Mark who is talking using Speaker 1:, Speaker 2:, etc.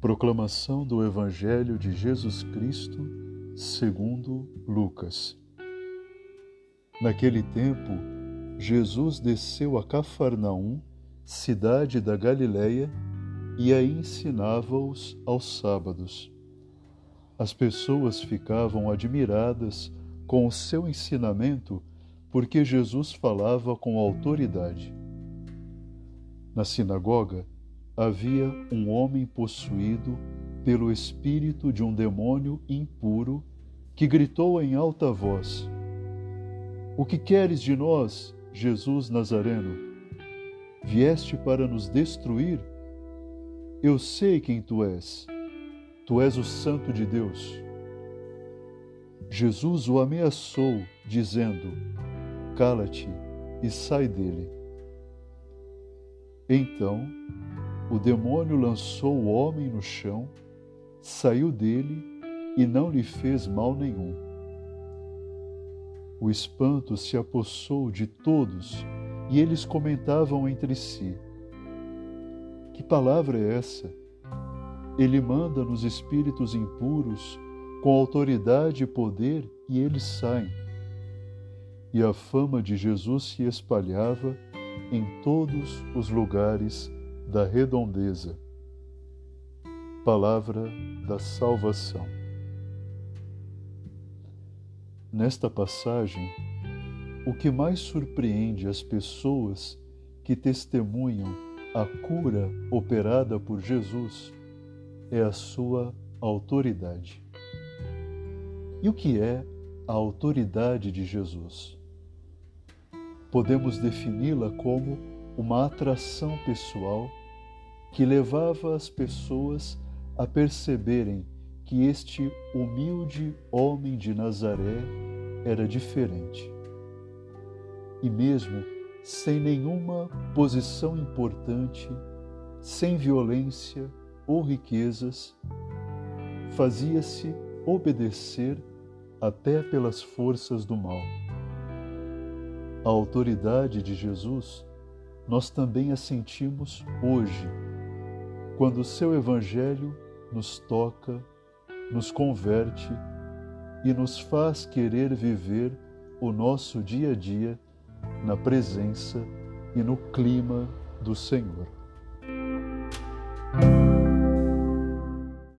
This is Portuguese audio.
Speaker 1: Proclamação do Evangelho de Jesus Cristo, segundo Lucas. Naquele tempo, Jesus desceu a Cafarnaum, cidade da Galiléia, e aí ensinava-os aos sábados. As pessoas ficavam admiradas com o seu ensinamento, porque Jesus falava com autoridade. Na sinagoga, havia um homem possuído pelo espírito de um demônio impuro que gritou em alta voz: O que queres de nós, Jesus Nazareno? Vieste para nos destruir? Eu sei quem tu és. Tu és o Santo de Deus. Jesus o ameaçou, dizendo: Cala-te e sai dele. Então, o demônio lançou o homem no chão, saiu dele e não lhe fez mal nenhum. O espanto se apossou de todos e eles comentavam entre si: Que palavra é essa? Ele manda nos espíritos impuros com autoridade e poder e eles saem. E a fama de Jesus se espalhava em todos os lugares da redondeza. Palavra da salvação. Nesta passagem, o que mais surpreende as pessoas que testemunham a cura operada por Jesus é a sua autoridade. E o que é a autoridade de Jesus? Podemos defini-la como uma atração pessoal que levava as pessoas a perceberem que este humilde homem de Nazaré era diferente. E mesmo sem nenhuma posição importante, sem violência ou riquezas, fazia-se obedecer até pelas forças do mal. A autoridade de Jesus nós também a sentimos hoje quando o seu Evangelho nos toca, nos converte e nos faz querer viver o nosso dia a dia na presença e no clima do Senhor.